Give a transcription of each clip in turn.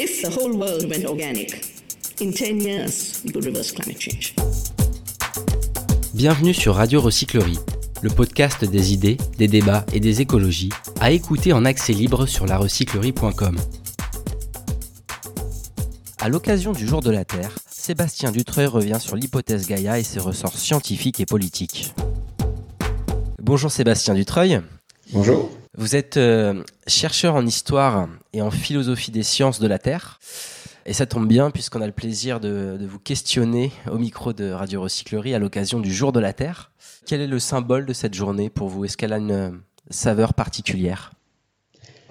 If the whole world went organic, in 10 years, we could reverse climate change. Bienvenue sur Radio Recyclerie, le podcast des idées, des débats et des écologies, à écouter en accès libre sur larecyclerie.com. À l'occasion du Jour de la Terre, Sébastien Dutreuil revient sur l'hypothèse Gaïa et ses ressorts scientifiques et politiques. Bonjour Sébastien Dutreuil. Bonjour. Vous êtes euh, chercheur en histoire et en philosophie des sciences de la Terre. Et ça tombe bien puisqu'on a le plaisir de, de, vous questionner au micro de Radio Recyclerie à l'occasion du Jour de la Terre. Quel est le symbole de cette journée pour vous? Est-ce qu'elle a une euh, saveur particulière?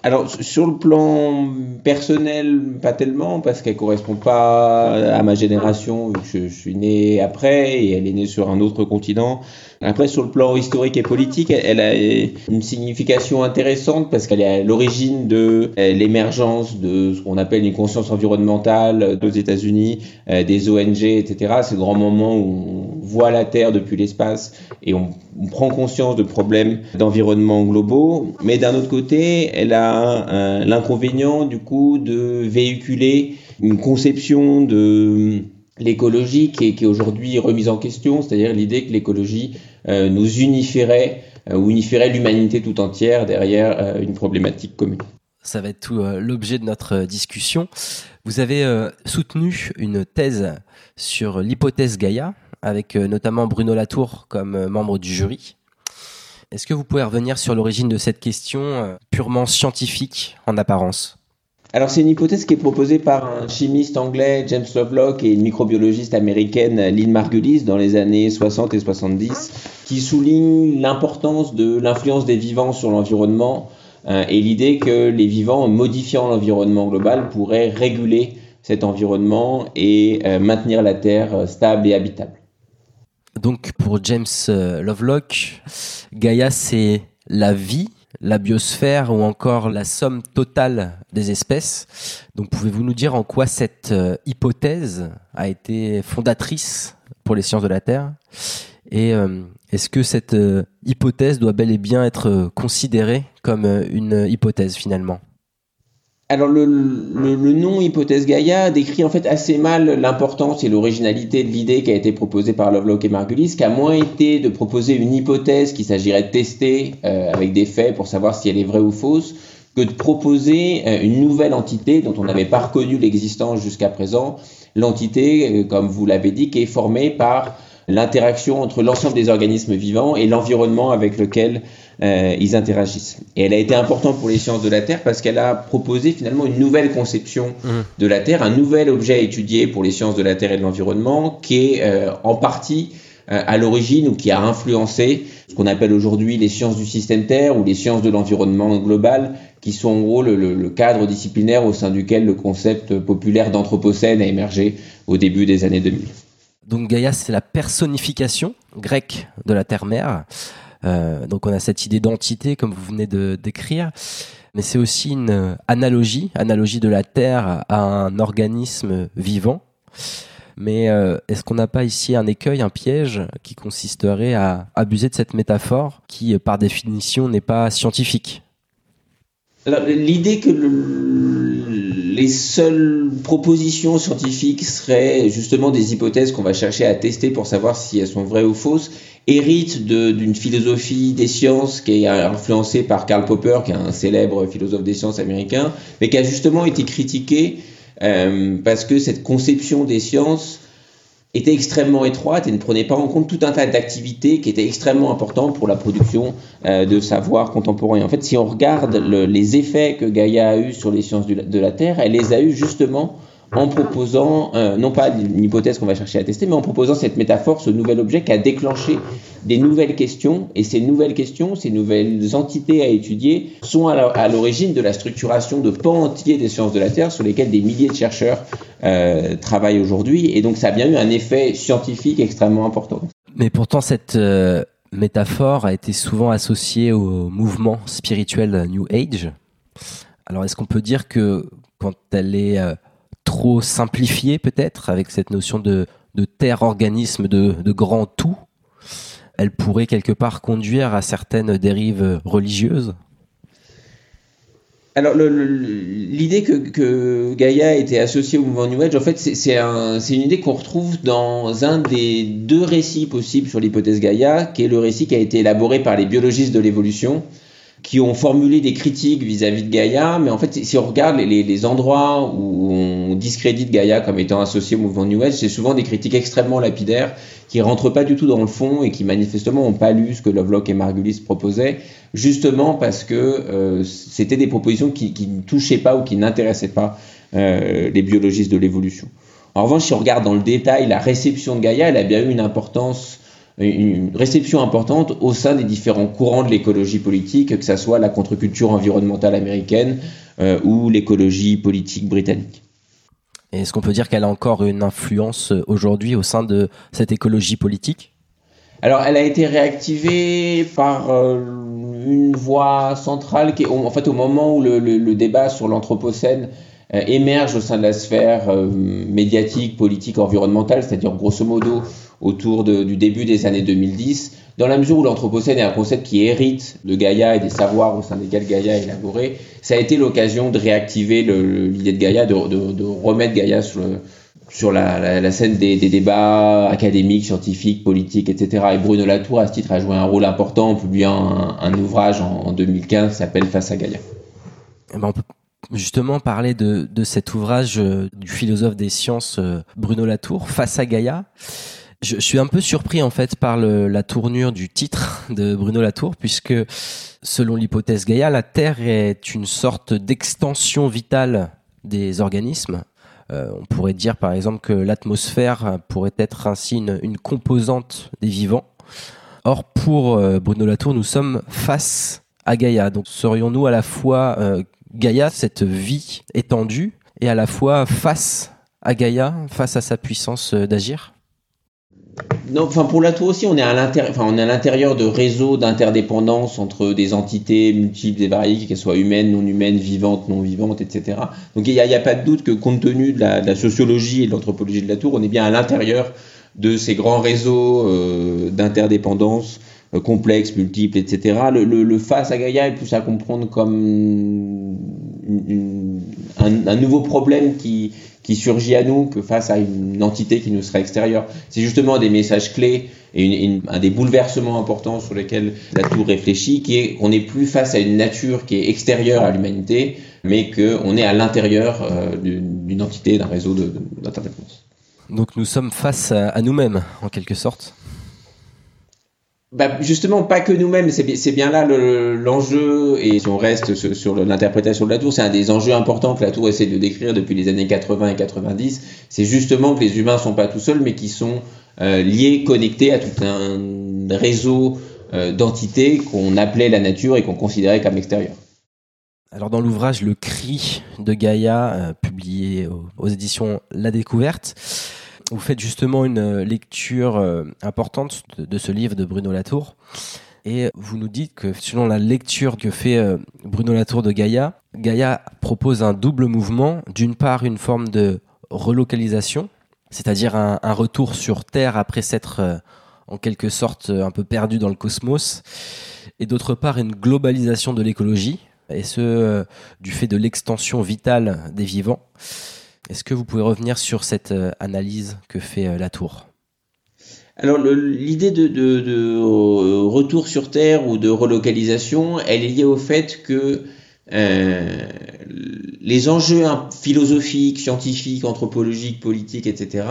Alors sur le plan personnel, pas tellement, parce qu'elle correspond pas à ma génération. Je, je, suis né après et elle est née sur un autre continent. Après, sur le plan historique et politique, elle a une signification intéressante parce qu'elle est à l'origine de euh, l'émergence de ce qu'on appelle une conscience environnementale aux États-Unis, euh, des ONG, etc. C'est le grand moment où voit la Terre depuis l'espace et on, prend conscience de problèmes d'environnement globaux. Mais d'un autre côté, elle a l'inconvénient du coup de véhiculer une conception de l'écologie qui est, qui est aujourd'hui remise en question, c'est-à-dire l'idée que l'écologie euh, nous unifierait euh, ou unifierait l'humanité tout entière derrière euh, une problématique commune. Ça va être tout l'objet de notre discussion. Vous avez soutenu une thèse sur l'hypothèse Gaïa, avec notamment Bruno Latour comme membre du jury. Est-ce que vous pouvez revenir sur l'origine de cette question purement scientifique en apparence? Alors c'est une hypothèse qui est proposée par un chimiste anglais James Lovelock et une microbiologiste américaine Lynn Margulis dans les années 60 et 70 qui souligne l'importance de l'influence des vivants sur l'environnement euh, et l'idée que les vivants modifiant l'environnement global pourraient réguler cet environnement et euh, maintenir la Terre euh, stable et habitable. Donc pour James Lovelock, Gaïa c'est la vie la biosphère ou encore la somme totale des espèces. Donc pouvez-vous nous dire en quoi cette euh, hypothèse a été fondatrice pour les sciences de la Terre? Et euh, est-ce que cette euh, hypothèse doit bel et bien être considérée comme une hypothèse finalement? Alors le, le, le, nom hypothèse Gaïa décrit en fait assez mal l'importance et l'originalité de l'idée qui a été proposée par Lovelock et Margulis, qui a moins été de proposer une hypothèse qu'il s'agirait de tester euh, avec des faits pour savoir si elle est vraie ou fausse, que de proposer euh, une nouvelle entité dont on n'avait pas reconnu l'existence jusqu'à présent, l'entité, euh, comme vous l'avez dit, qui est formée par l'interaction entre l'ensemble des organismes vivants et l'environnement avec lequel euh, ils interagissent. Et elle a été importante pour les sciences de la Terre parce qu'elle a proposé finalement une nouvelle conception mmh. de la Terre, un nouvel objet à étudier pour les sciences de la Terre et de l'environnement qui est euh, en partie euh, à l'origine ou qui a influencé ce qu'on appelle aujourd'hui les sciences du système Terre ou les sciences de l'environnement global, qui sont en gros le, le, le, cadre disciplinaire au sein duquel le concept populaire d'anthropocène a émergé au début des années 2000. Donc Gaïa, c'est la personnification grecque de la Terre-Mère. Euh, donc on a cette idée d'entité comme vous venez de décrire, mais c'est aussi une analogie, analogie de la Terre à un organisme vivant. Mais euh, est-ce qu'on n'a pas ici un écueil, un piège qui consisterait à abuser de cette métaphore qui, par définition, n'est pas scientifique? L'idée que le, les seules propositions scientifiques seraient justement des hypothèses qu'on va chercher à tester pour savoir si elles sont vraies ou fausses hérite d'une philosophie des sciences qui est influencée par Karl Popper, qui est un célèbre philosophe des sciences américain, mais qui a justement été critiqué euh, parce que cette conception des sciences était extrêmement étroite et ne prenait pas en compte tout un tas d'activités qui étaient extrêmement importantes pour la production euh, de savoir contemporain. En fait, si on regarde le, les effets que Gaïa a eu sur les sciences de la Terre, elle les a eu justement en proposant, euh, non pas une hypothèse qu'on va chercher à tester, mais en proposant cette métaphore, ce nouvel objet qui a déclenché des nouvelles questions. Et ces nouvelles questions, ces nouvelles entités à étudier sont à l'origine de la structuration de pans entiers des sciences de la Terre sur lesquels des milliers de chercheurs euh, travaillent aujourd'hui. Et donc ça a bien eu un effet scientifique extrêmement important. Mais pourtant, cette euh, métaphore a été souvent associée au mouvement spirituel New Age. Alors est-ce qu'on peut dire que quand elle est trop simplifié peut-être avec cette notion de, terre organisme de, grand tout, elle pourrait quelque part conduire à certaines dérives religieuses? Alors l'idée que, Gaïa était associée au mouvement New Age, en fait, c'est un, une idée qu'on retrouve dans un des deux récits possibles sur l'hypothèse Gaïa, qui est le récit qui a été élaboré par les biologistes de l'évolution, qui ont formulé des critiques vis-à-vis de Gaïa, mais en fait, si on regarde les, endroits où on discrédite Gaïa comme étant associé au mouvement New Age, c'est souvent des critiques extrêmement lapidaires qui rentrent pas du tout dans le fond et qui manifestement n'ont pas lu ce que Lovelock et Margulis proposaient, justement parce que euh, c'était des propositions qui, qui, ne touchaient pas ou qui n'intéressaient pas euh, les biologistes de l'évolution. En revanche, si on regarde dans le détail la réception de Gaïa, elle a bien eu une importance une réception importante au sein des différents courants de l'écologie politique, que ce soit la contre-culture environnementale américaine euh, ou l'écologie politique britannique. Est-ce qu'on peut dire qu'elle a encore une influence euh, aujourd'hui au sein de cette écologie politique? Alors, elle a été réactivée par euh, une voie centrale qui est, en fait, au moment où le, débat sur l'Anthropocène émerge au sein de la sphère médiatique, politique, environnementale, c'est-à-dire grosso modo autour du début des années 2010, dans la mesure où l'Anthropocène est un concept qui hérite de Gaïa et des savoirs au sein desquels Gaïa est élaboré, ça a été l'occasion de réactiver l'idée de Gaïa, de, remettre Gaïa sur, la, scène des, débats académiques, scientifiques, politiques, etc. Et Bruno Latour, à ce titre, a joué un rôle important en publiant un, ouvrage en, 2015 qui s'appelle Face à Gaïa. Eh ben on peut justement parler de, cet ouvrage euh, du philosophe des sciences euh, Bruno Latour, Face à Gaïa. Je, suis un peu surpris en fait par la tournure du titre de Bruno Latour, puisque selon l'hypothèse Gaïa, la Terre est une sorte d'extension vitale des organismes. Euh, on pourrait dire par exemple que l'atmosphère pourrait être ainsi une, composante des vivants. Or, pour euh, Bruno Latour, nous sommes face à Gaïa. Donc, serions-nous à la fois euh, Gaïa, cette vie étendue, et à la fois face à Gaïa, face à sa puissance d'agir? Non, enfin pour tour aussi, on est à l'intérieur, enfin on est à l'intérieur de réseaux d'interdépendance entre des entités multiples et variées, qu'elles soient humaines, non humaines, vivantes, non vivantes, etc. Donc il n'y a, pas de doute que compte tenu de la, sociologie et de l'anthropologie de la tour, on est bien à l'intérieur de ces grands réseaux euh, d'interdépendance complexes, multiples, etc. Le, face à Gaïa est plus à comprendre comme un, nouveau problème qui, qui surgit à nous que face à une entité qui nous serait extérieure. C'est justement des messages clés et un des bouleversements importants sur lesquels la tour réfléchit, qui est qu'on n'est plus face à une nature qui est extérieure à l'humanité, mais qu'on est à l'intérieur euh, d'une entité, d'un réseau d'interdépendance. Donc nous sommes face à nous-mêmes, en quelque sorte bah justement, pas que nous-mêmes, c'est bien là l'enjeu, et si on reste sur, l'interprétation de la tour, c'est un des enjeux importants que la tour essaie de décrire depuis les années 80 et 90, c'est justement que les humains sont pas tout seuls, mais qui sont euh, liés, connectés à tout un réseau euh, d'entités qu'on appelait la nature et qu'on considérait comme extérieure. Alors dans l'ouvrage Le Cri de Gaïa, euh, publié aux éditions La Découverte, vous faites justement une euh, lecture euh, importante de, ce livre de Bruno Latour. Et vous nous dites que selon la lecture que fait euh, Bruno Latour de Gaïa, Gaïa propose un double mouvement. D'une part, une forme de relocalisation, c'est-à-dire un, retour sur Terre après s'être en quelque sorte un peu perdu dans le cosmos. Et d'autre part, une globalisation de l'écologie, et ce, du fait de l'extension vitale des vivants. Est-ce que vous pouvez revenir sur cette euh, analyse que fait euh, la tour? Alors l'idée de, retour sur Terre ou de relocalisation, elle est liée au fait que euh, les enjeux philosophiques, scientifiques, anthropologiques, politiques, etc.,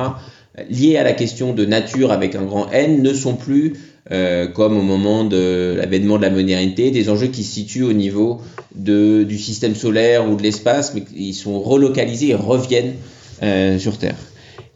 liés à la question de nature avec un grand N, ne sont plus euh, comme au moment de l'avènement de la modernité, des enjeux qui se situent au niveau de, du système solaire ou de l'espace, mais ils sont relocalisés et reviennent euh, sur Terre.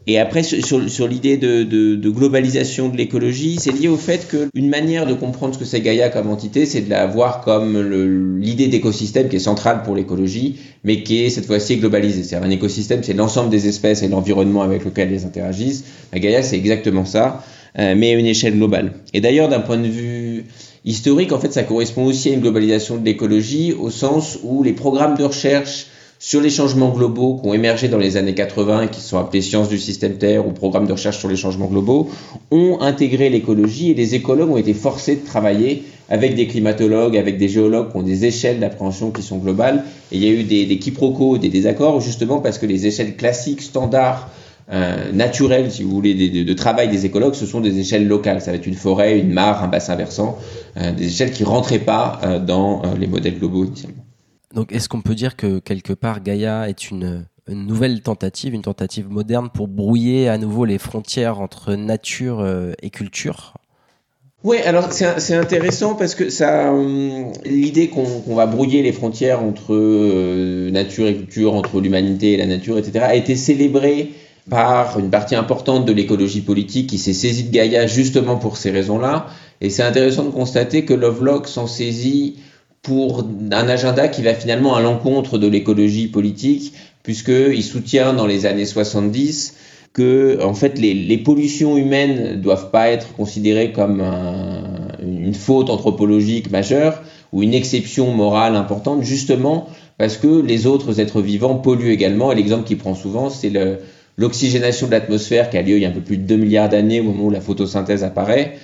Et après, sur, sur l'idée de, de, de, globalisation de l'écologie, c'est lié au fait qu'une manière de comprendre ce que c'est Gaïa comme entité, c'est de la voir comme l'idée d'écosystème qui est centrale pour l'écologie, mais qui est cette fois-ci globalisée. C'est-à-dire un écosystème, c'est l'ensemble des espèces et l'environnement avec lequel elles interagissent. La Gaïa, c'est exactement ça. Euh, mais à une échelle globale. Et d'ailleurs, d'un point de vue historique, en fait, ça correspond aussi à une globalisation de l'écologie au sens où les programmes de recherche sur les changements globaux qui ont émergé dans les années 80 et qui sont appelés sciences du système Terre ou programme de recherche sur les changements globaux, ont intégré l'écologie et les écologues ont été forcés de travailler avec des climatologues, avec des géologues qui ont des échelles d'appréhension qui sont globales. Et il y a eu des, des quiproquos, des désaccords, justement parce que les échelles classiques, standards, euh, naturelles, si vous voulez, de, de, travail des écologues, ce sont des échelles locales. Ça va être une forêt, une mare, un bassin versant, euh, des échelles qui rentraient pas euh, dans euh, les modèles globaux initialement. Donc, est-ce qu'on peut dire que quelque part Gaïa est une, une, nouvelle tentative, une tentative moderne pour brouiller à nouveau les frontières entre nature et culture? Oui, alors c'est intéressant parce que ça, l'idée qu'on qu va brouiller les frontières entre euh, nature et culture, entre l'humanité et la nature, etc., a été célébrée par une partie importante de l'écologie politique qui s'est saisie de Gaïa justement pour ces raisons-là. Et c'est intéressant de constater que Lovelock s'en saisit pour un agenda qui va finalement à l'encontre de l'écologie politique, puisqu'il soutient dans les années 70 que en fait les, pollutions humaines ne doivent pas être considérées comme un, une faute anthropologique majeure ou une exception morale importante, justement parce que les autres êtres vivants polluent également. Et l'exemple qu'il prend souvent, c'est l'oxygénation de l'atmosphère qui a lieu il y a un peu plus de 2 milliards d'années au moment où la photosynthèse apparaît.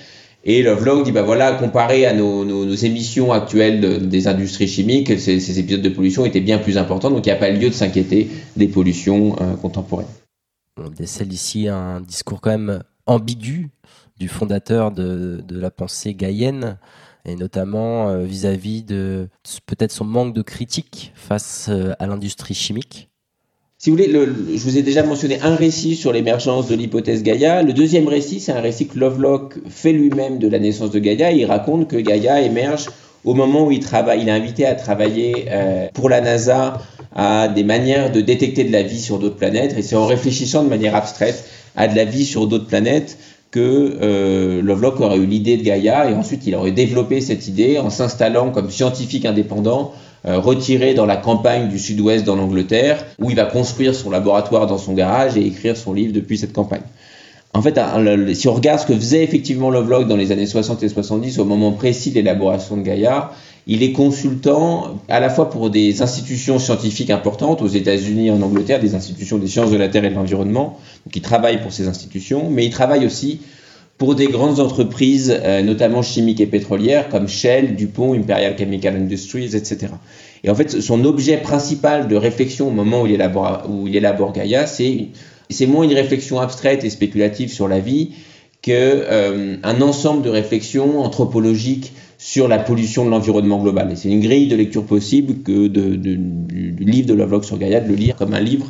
Et Lovelock dit, bah voilà, comparé à nos, émissions actuelles de, des industries chimiques, ces, épisodes de pollution étaient bien plus importants, donc il n'y a pas lieu de s'inquiéter des pollutions euh, contemporaines. On décèle ici un discours quand même ambigu du fondateur de, la pensée gaïenne, et notamment euh, vis-à-vis -vis de peut-être son manque de critique face euh, à l'industrie chimique. Si vous voulez, le, je vous ai déjà mentionné un récit sur l'émergence de l'hypothèse Gaïa. Le deuxième récit, c'est un récit que Lovelock fait lui-même de la naissance de Gaïa. Il raconte que Gaïa émerge au moment où il travaille. Il est invité à travailler euh, pour la NASA à des manières de détecter de la vie sur d'autres planètes. Et c'est en réfléchissant de manière abstraite à de la vie sur d'autres planètes que euh, Lovelock aurait eu l'idée de Gaïa et ensuite il aurait développé cette idée en s'installant comme scientifique indépendant retiré dans la campagne du sud-ouest dans l'Angleterre, où il va construire son laboratoire dans son garage et écrire son livre depuis cette campagne. En fait, si on regarde ce que faisait effectivement Lovelock dans les années 60 et 70, au moment précis de l'élaboration de Gaïa, il est consultant à la fois pour des institutions scientifiques importantes aux États-Unis et en Angleterre, des institutions des sciences de la Terre et de l'environnement, donc il travaille pour ces institutions, mais il travaille aussi pour des grandes entreprises, euh, notamment chimiques et pétrolières, comme Shell, DuPont, Imperial Chemical Industries, etc. Et en fait, son objet principal de réflexion au moment où il élabore, où il élabore Gaïa, c'est c'est moins une réflexion abstraite et spéculative sur la vie que euh, ensemble de réflexions anthropologiques sur la pollution de l'environnement global. Et c'est une grille de lecture possible que de, de, du, du, livre de Lovelock sur Gaïa, de le lire comme un livre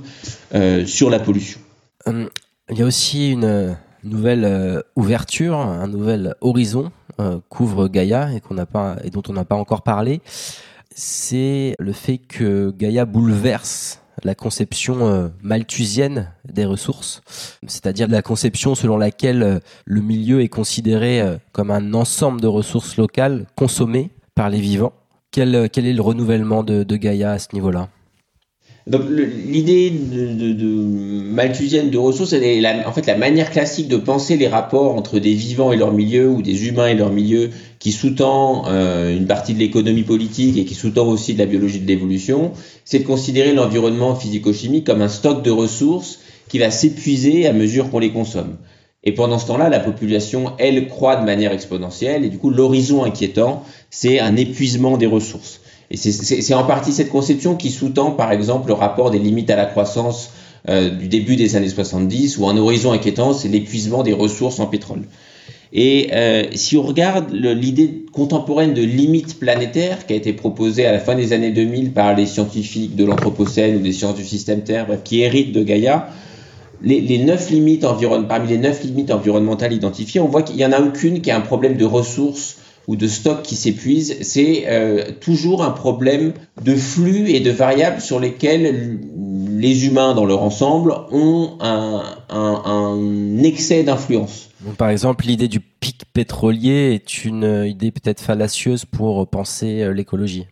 euh, sur la pollution. Hum, il y a aussi une nouvelle euh, ouverture, un nouvel horizon euh, couvre Gaïa et dont on n'a pas encore parlé, c'est le fait que Gaïa bouleverse la conception euh, malthusienne des ressources, c'est-à-dire la conception selon laquelle euh, le milieu est considéré euh, comme un ensemble de ressources locales consommées par les vivants. Quel, est le renouvellement de Gaïa à ce niveau-là? Donc l'idée de, de, de, malthusienne de ressources, en fait la manière classique de penser les rapports entre des vivants et leur milieu ou des humains et leur milieu, qui sous-tend euh, une partie de l'économie politique et qui sous-tend aussi de la biologie de l'évolution, c'est de considérer l'environnement physico-chimique comme un stock de ressources qui va s'épuiser à mesure qu'on les consomme. Et pendant ce temps-là, la population, elle, croît de manière exponentielle, et du coup, l'horizon inquiétant, c'est un épuisement des ressources. Et c'est en partie cette conception qui sous-tend, par exemple, le rapport des limites à la croissance euh, du début des années 70, où un horizon inquiétant, c'est l'épuisement des ressources en pétrole. Et euh, si on regarde l'idée contemporaine de limite planétaire qui a été proposée à la fin des années 2000 par les scientifiques de l'Anthropocène ou des sciences du système Terre, bref, qui héritent de Gaïa, les, neuf limites parmi les neuf limites environnementales identifiées, on voit qu'il n'y en a aucune qui a un problème de ressources ou de stock qui s'épuise, c'est euh, toujours un problème de flux et de variables sur lesquelles les humains dans leur ensemble ont un, un, un excès d'influence. Par exemple, l'idée du pic pétrolier est une idée peut-être fallacieuse pour penser euh, l'écologie.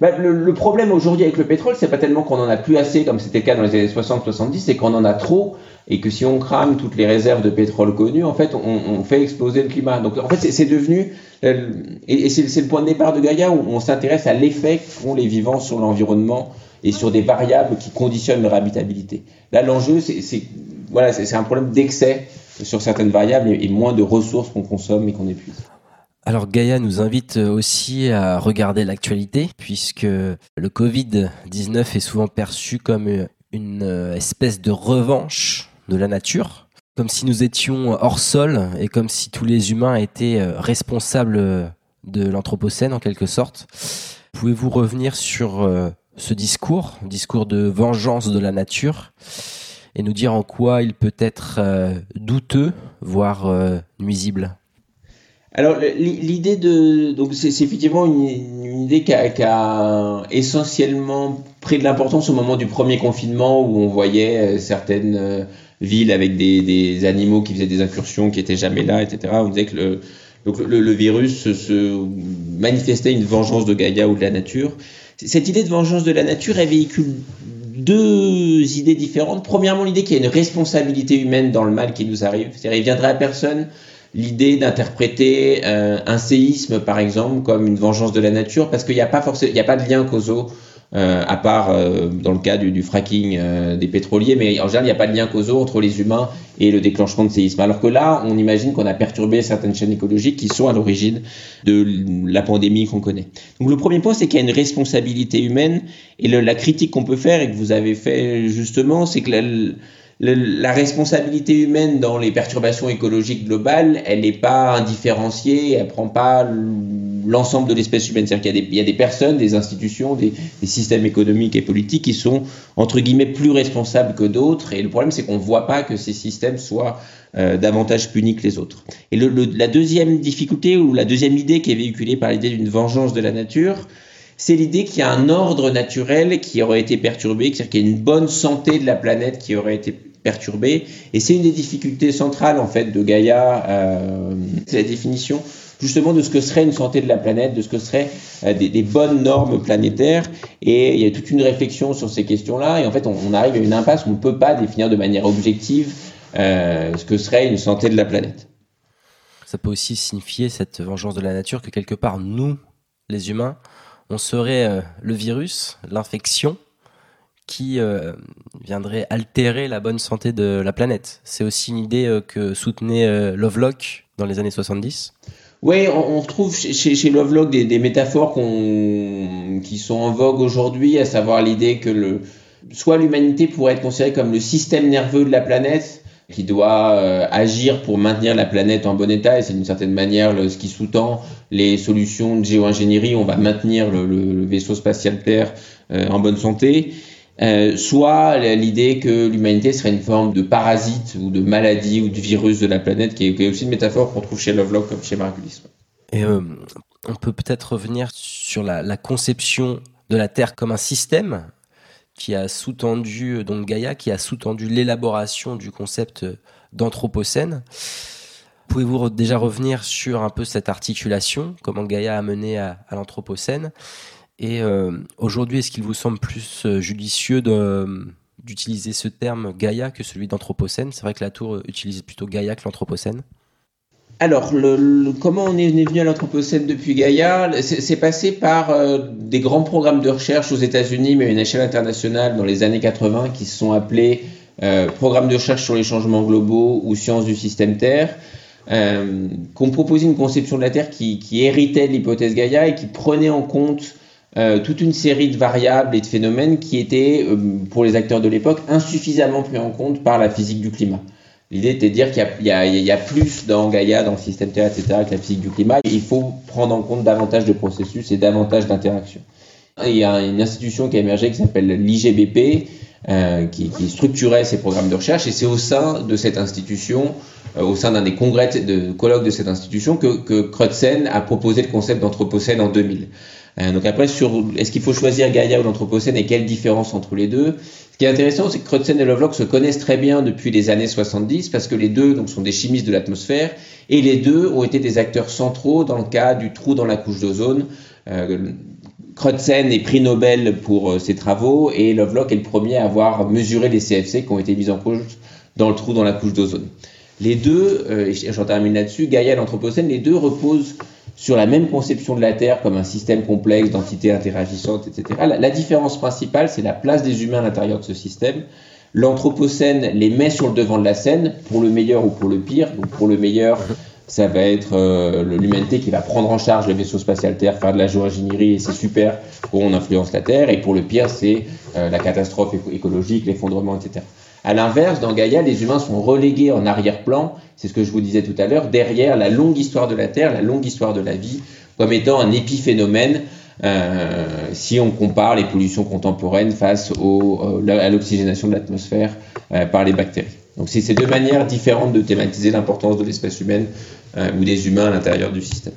Bah, le, le, problème aujourd'hui avec le pétrole, c'est pas tellement qu'on en a plus assez, comme c'était le cas dans les années 60-70, c'est qu'on en a trop et que si on crame toutes les réserves de pétrole connues, en fait, on, fait exploser le climat. Donc, en fait, c'est devenu, euh, et, c'est le point de départ de Gaïa où on s'intéresse à l'effet qu'ont les vivants sur l'environnement et sur des variables qui conditionnent leur habitabilité. Là, l'enjeu, c'est voilà, c'est un problème d'excès sur certaines variables et, moins de ressources qu'on consomme et qu'on épuise. Alors Gaïa nous invite aussi à regarder l'actualité puisque le Covid-19 est souvent perçu comme une espèce de revanche de la nature, comme si nous étions hors sol et comme si tous les humains étaient responsables de l'Anthropocène en quelque sorte. Pouvez-vous revenir sur euh, ce discours, discours de vengeance de la nature, et nous dire en quoi il peut être euh, douteux, voire euh, nuisible? Alors l'idée de donc c'est effectivement une, idée qui a, essentiellement pris de l'importance au moment du premier confinement où on voyait certaines villes avec des, des, animaux qui faisaient des incursions qui étaient jamais là, etc. On disait que le, donc le, virus se, manifestait une vengeance de Gaïa ou de la nature. Cette idée de vengeance de la nature, elle véhicule deux idées différentes. Premièrement, l'idée qu'il y a une responsabilité humaine dans le mal qui nous arrive. C'est-à-dire, il viendrait à personne l'idée d'interpréter euh, un séisme, par exemple, comme une vengeance de la nature, parce qu'il n'y a pas forcément, il a pas de lien causaux euh, à part euh, dans le cas du, fracking euh, des pétroliers, mais en général, il n'y a pas de lien causaux entre les humains et le déclenchement de séismes. Alors que là, on imagine qu'on a perturbé certaines chaînes écologiques qui sont à l'origine de la pandémie qu'on connaît. Donc le premier point, c'est qu'il y a une responsabilité humaine, et la critique qu'on peut faire, et que vous avez fait justement, c'est que la, la responsabilité humaine dans les perturbations écologiques globales, elle n'est pas indifférenciée, elle prend pas l'ensemble de l'espèce humaine. C'est-à-dire qu'il y, a des personnes, des institutions, des, systèmes économiques et politiques qui sont, entre guillemets, plus responsables que d'autres. Et le problème, c'est qu'on ne voit pas que ces systèmes soient euh, davantage punis que les autres. Et la deuxième difficulté, ou la deuxième idée qui est véhiculée par l'idée d'une vengeance de la nature, c'est l'idée qu'il y a un ordre naturel qui aurait été perturbé, c'est-à-dire qu'il y a une bonne santé de la planète qui aurait été perturbée. Et c'est une des difficultés centrales, en fait, de Gaïa, euh, c'est la définition justement de ce que serait une santé de la planète, de ce que seraient euh, des, bonnes normes planétaires. Et il y a toute une réflexion sur ces questions-là. Et en fait, on, arrive à une impasse où on ne peut pas définir de manière objective euh, ce que serait une santé de la planète. Ça peut aussi signifier cette vengeance de la nature que quelque part, nous, les humains, on serait le virus, l'infection, qui viendrait altérer la bonne santé de la planète. C'est aussi une idée que soutenait Lovelock dans les années 70. Oui, on, retrouve chez, chez Lovelock des, métaphores qui sont en vogue aujourd'hui, à savoir l'idée que soit l'humanité pourrait être considérée comme le système nerveux de la planète, qui doit euh, agir pour maintenir la planète en bon état, et c'est d'une certaine manière ce qui sous-tend les solutions de géo-ingénierie, on va maintenir le, vaisseau spatial Terre euh, en bonne santé. Euh, soit l'idée que l'humanité serait une forme de parasite ou de maladie ou de virus de la planète, qui est, aussi une métaphore qu'on trouve chez Lovelock comme chez Margulis. Et euh, on peut peut-être revenir sur la, conception de la Terre comme un système qui a sous-tendu, donc Gaïa, qui a sous-tendu l'élaboration du concept d'anthropocène. Pouvez-vous déjà revenir sur un peu cette articulation, comment Gaïa a mené à l'anthropocène? Et euh, aujourd'hui, est-ce qu'il vous semble plus euh, judicieux d'utiliser ce terme Gaïa que celui d'Anthropocène? C'est vrai que la tour utilise plutôt Gaïa que l'Anthropocène. Alors, le, comment on est venu à l'Anthropocène depuis Gaïa? C'est passé par euh, des grands programmes de recherche aux États-Unis, mais à une échelle internationale dans les années 80, qui se sont appelés Programmes de recherche sur les changements globaux ou Sciences du système Terre, euh, qui ont proposé une conception de la Terre qui, qui héritait de l'hypothèse Gaïa et qui prenait en compte euh, toute une série de variables et de phénomènes qui étaient, euh, pour les acteurs de l'époque, insuffisamment pris en compte par la physique du climat. L'idée était de dire qu'il y, a plus dans Gaïa, dans le système Terre, etc., que la physique du climat. Il faut prendre en compte davantage de processus et davantage d'interactions. Il y a une institution qui a émergé qui s'appelle l'IGBP, euh, qui, qui, structurait ces programmes de recherche, et c'est au sein de cette institution, au sein d'un des congrès de colloques de cette institution, que, que Crutzen a proposé le concept d'anthropocène en 2000. Euh, donc après, sur est-ce qu'il faut choisir Gaïa ou l'Anthropocène et quelle différence entre les deux? Ce qui est intéressant, c'est que Crutzen et Lovelock se connaissent très bien depuis les années 70 parce que les deux donc, sont des chimistes de l'atmosphère et les deux ont été des acteurs centraux dans le cas du trou dans la couche d'ozone. Euh, Crutzen est prix Nobel pour euh, ses travaux et Lovelock est le premier à avoir mesuré les CFC qui ont été mis en cause dans le trou dans la couche d'ozone. Les deux, euh, j'en termine là-dessus, Gaïa et l'Anthropocène, les deux reposent sur la même conception de la Terre comme un système complexe d'entités interagissantes, etc. La, différence principale, c'est la place des humains à l'intérieur de ce système. L'Anthropocène les met sur le devant de la scène, pour le meilleur ou pour le pire. Donc pour le meilleur, ça va être euh, l'humanité qui va prendre en charge le vaisseau spatial Terre, faire de la géoingénierie, et c'est super, on influence la Terre. Et pour le pire, c'est euh, la catastrophe écologique, l'effondrement, etc. À l'inverse, dans Gaïa, les humains sont relégués en arrière-plan, c'est ce que je vous disais tout à l'heure, derrière la longue histoire de la Terre, la longue histoire de la vie, comme étant un épiphénomène euh, si on compare les pollutions contemporaines face euh, à l'oxygénation de l'atmosphère euh, par les bactéries. Donc c'est ces deux manières différentes de thématiser l'importance de l'espèce humaine ou des humains à l'intérieur du système.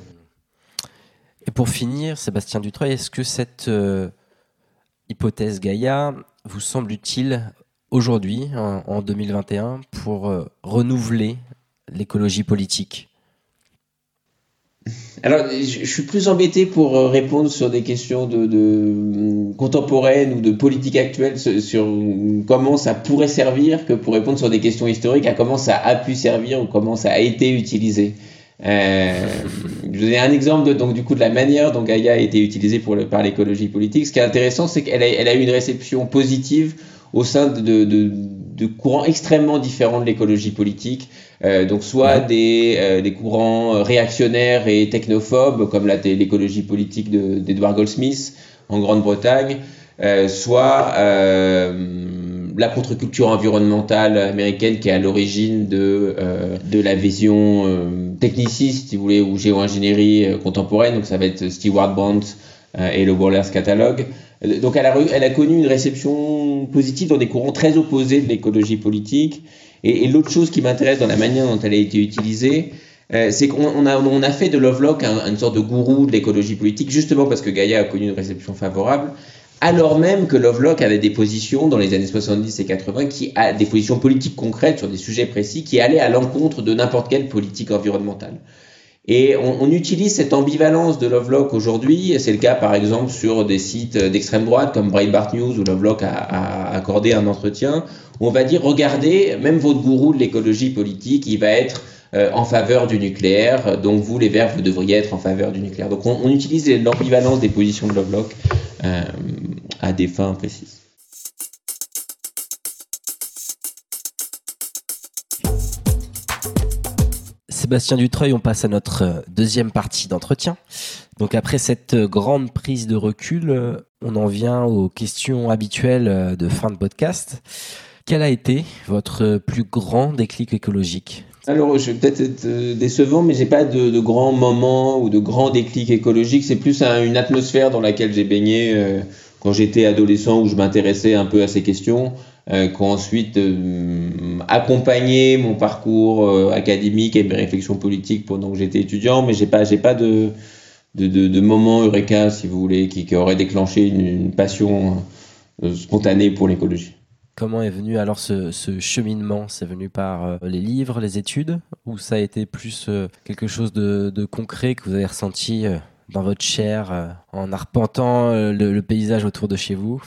Et pour finir, Sébastien Dutreuil, est-ce que cette hypothèse Gaïa vous semble utile aujourd'hui, en, 2021, pour euh, renouveler l'écologie politique alors, je, suis plus embêté pour euh, répondre sur des questions de, de contemporaines ou de politique actuelle sur, comment ça pourrait servir que pour répondre sur des questions historiques à comment ça a pu servir ou comment ça a été utilisé. Euh, je vous donner un exemple de, donc, du coup, de la manière dont Gaïa a été utilisée pour par l'écologie politique. Ce qui est intéressant, c'est qu'elle a, elle a eu une réception positive au sein de, de, courants extrêmement différents de l'écologie politique. Euh, donc soit des, euh, des, courants réactionnaires et technophobes, comme l'écologie politique d'Edward Goldsmith en Grande-Bretagne, euh, soit la contre-culture environnementale américaine qui est à l'origine de, de la vision techniciste, si vous voulez, ou géo-ingénierie contemporaine. Donc ça va être Stewart Brand et le Waller's Catalogue. Donc elle a, connu une réception positive dans des courants très opposés de l'écologie politique. Et, l'autre chose qui m'intéresse dans la manière dont elle a été utilisée, euh, c'est qu'on a, fait de Lovelock une sorte de gourou de l'écologie politique, justement parce que Gaïa a connu une réception favorable, alors même que Lovelock avait des positions dans les années 70 et 80, qui des positions politiques concrètes sur des sujets précis, qui allaient à l'encontre de n'importe quelle politique environnementale. Et on, utilise cette ambivalence de Lovelock aujourd'hui, c'est le cas par exemple sur des sites d'extrême droite comme Breitbart News où Lovelock a, accordé un entretien, où on va dire regardez, même votre gourou de l'écologie politique, il va être euh, en faveur du nucléaire, donc vous les Verts, vous devriez être en faveur du nucléaire. Donc on, utilise l'ambivalence des positions de Lovelock euh, à des fins précises. Sébastien Dutreuil, on passe à notre euh, deuxième partie d'entretien. Donc après cette euh, grande prise de recul, euh, on en vient aux questions habituelles de fin de podcast. Quel a été votre plus grand déclic écologique? Alors, je vais peut-être être décevant, mais j'ai pas de, de, grands moments ou de grands déclics écologiques. C'est plus une atmosphère dans laquelle j'ai baigné quand j'étais adolescent, où je m'intéressais un peu à ces questions euh, qui ont ensuite euh, accompagné mon parcours euh, académique et mes réflexions politiques pendant que j'étais étudiant, mais j'ai pas, j'ai pas de, de, de, de, moment eureka, si vous voulez, qui, aurait déclenché une, passion spontanée pour l'écologie. Comment est venu alors ce, ce cheminement? C'est venu par les livres, les études, ou ça a été plus quelque chose de, de, concret que vous avez ressenti dans votre chair en arpentant le paysage autour de chez vous?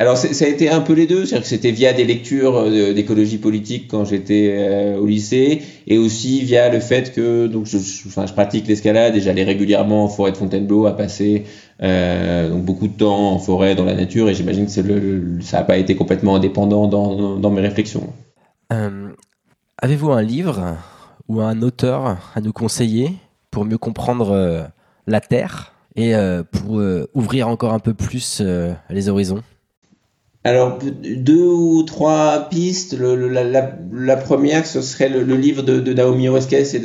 Alors ça a été un peu les deux, c'est-à-dire que c'était via des lectures euh, d'écologie politique quand j'étais euh, au lycée, et aussi via le fait que donc je, pratique l'escalade et j'allais régulièrement en forêt de Fontainebleau à passer euh, beaucoup de temps en forêt, dans la nature, et j'imagine que ça n'a pas été complètement indépendant dans mes réflexions. Avez-vous un livre ou un auteur à nous conseiller pour mieux comprendre la Terre et pour ouvrir encore un peu plus les horizons? Alors, deux ou trois pistes. la, première, ce serait le, livre de, Naomi Oreskes et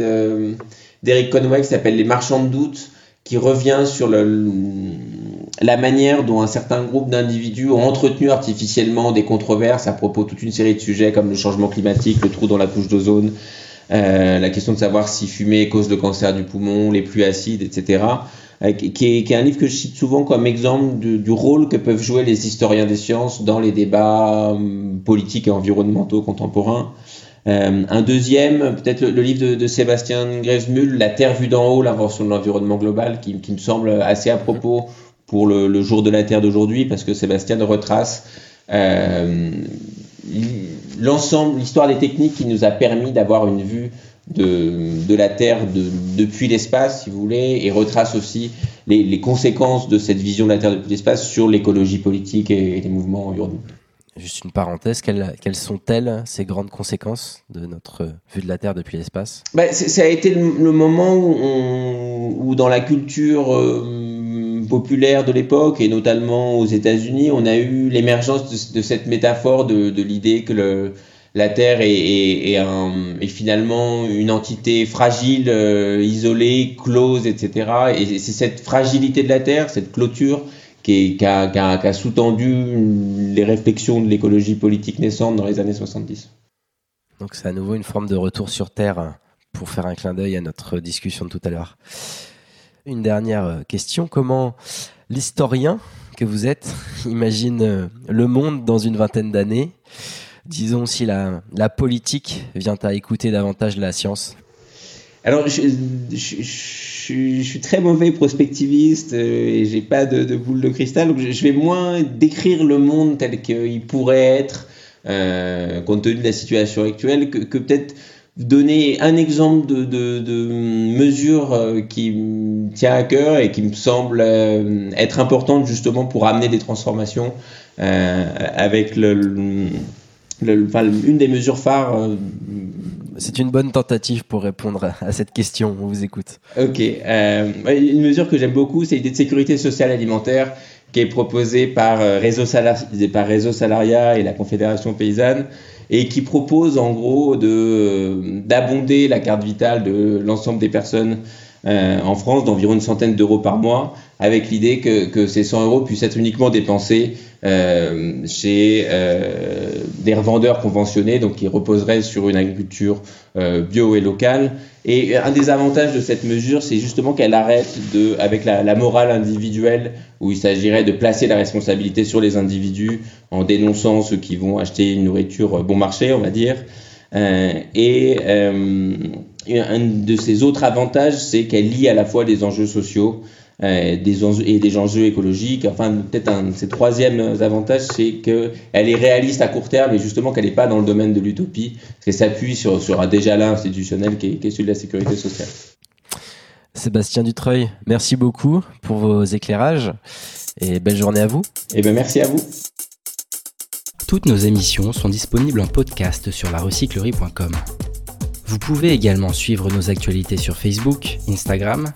d'Eric Conway qui s'appelle Les marchands de doute, qui revient sur la manière dont un certain groupe d'individus ont entretenu artificiellement des controverses à propos de toute une série de sujets comme le changement climatique, le trou dans la couche d'ozone, euh, la question de savoir si fumer cause le cancer du poumon, les pluies acides, etc. Euh, qui, est, un livre que je cite souvent comme exemple du, rôle que peuvent jouer les historiens des sciences dans les débats hum, politiques et environnementaux contemporains. Euh, un deuxième, peut-être le, livre de, Sébastien Grezmul, La Terre vue d'en haut, l'invention de l'environnement global, qui, me semble assez à propos pour le, jour de la Terre d'aujourd'hui, parce que Sébastien retrace euh, l'ensemble, l'histoire des techniques qui nous a permis d'avoir une vue de, de la Terre de, depuis l'espace, si vous voulez, et retrace aussi les, les, conséquences de cette vision de la Terre depuis l'espace sur l'écologie politique et, et, les mouvements urbains. Juste une parenthèse, quelles, quelles sont-elles ces grandes conséquences de notre vue de la Terre depuis l'espace? Bah, Ça a été le, le moment où, on, où, dans la culture euh, populaire de l'époque, et notamment aux États-Unis, on a eu l'émergence de, de, cette métaphore de, de l'idée que le, la Terre est, finalement une entité fragile, euh, isolée, close, etc. Et c'est cette fragilité de la Terre, cette clôture, qui, a, sous-tendu les réflexions de l'écologie politique naissante dans les années 70. Donc c'est à nouveau une forme de retour sur Terre pour faire un clin d'œil à notre discussion de tout à l'heure. Une dernière question, comment l'historien que vous êtes imagine le monde dans une vingtaine d'années? Disons si la, politique vient à écouter davantage la science. Alors, je, suis très mauvais prospectiviste euh, et j'ai pas de, boule de cristal, je vais moins décrire le monde tel qu'il pourrait être euh, compte tenu de la situation actuelle que, peut-être donner un exemple de, mesure euh, qui me tient à cœur et qui me semble être importante justement pour amener des transformations avec le le, enfin, une des mesures phares. Euh, c'est une bonne tentative pour répondre à cette question. On vous écoute. Ok. Euh, une mesure que j'aime beaucoup, c'est l'idée de sécurité sociale alimentaire qui est proposée par euh, Réseau, Salar par Réseau Salaria et la Confédération paysanne et qui propose en gros de d'abonder la carte vitale de l'ensemble des personnes euh, en France d'environ une centaine d'euros par mois, avec l'idée que, ces 100 euros puissent être uniquement dépensés euh, chez euh, des revendeurs conventionnés, donc qui reposeraient sur une agriculture bio et locale. Et un des avantages de cette mesure, c'est justement qu'elle arrête de, avec la, la, morale individuelle, où il s'agirait de placer la responsabilité sur les individus en dénonçant ceux qui vont acheter une nourriture bon marché, on va dire. Et un de ses autres avantages, c'est qu'elle lie à la fois des enjeux sociaux euh, des enjeux, et des enjeux écologiques. Enfin, peut-être un de ses troisièmes avantages, c'est qu'elle est réaliste à court terme et justement qu'elle n'est pas dans le domaine de l'utopie, parce qu'elle s'appuie sur, sur un déjà là institutionnel qui est, qui est celui de la sécurité sociale. Sébastien Dutreuil, merci beaucoup pour vos éclairages et belle journée à vous. Et eh bien merci à vous. Toutes nos émissions sont disponibles en podcast sur larecyclerie.com. Vous pouvez également suivre nos actualités sur Facebook, Instagram,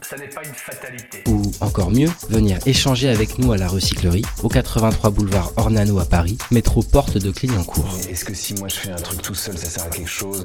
ou encore mieux, venir échanger avec nous à la recyclerie, au 83 boulevard Ornano à Paris, métro porte de Clignancourt. Est-ce que si moi je fais un truc tout seul, ça sert à quelque chose?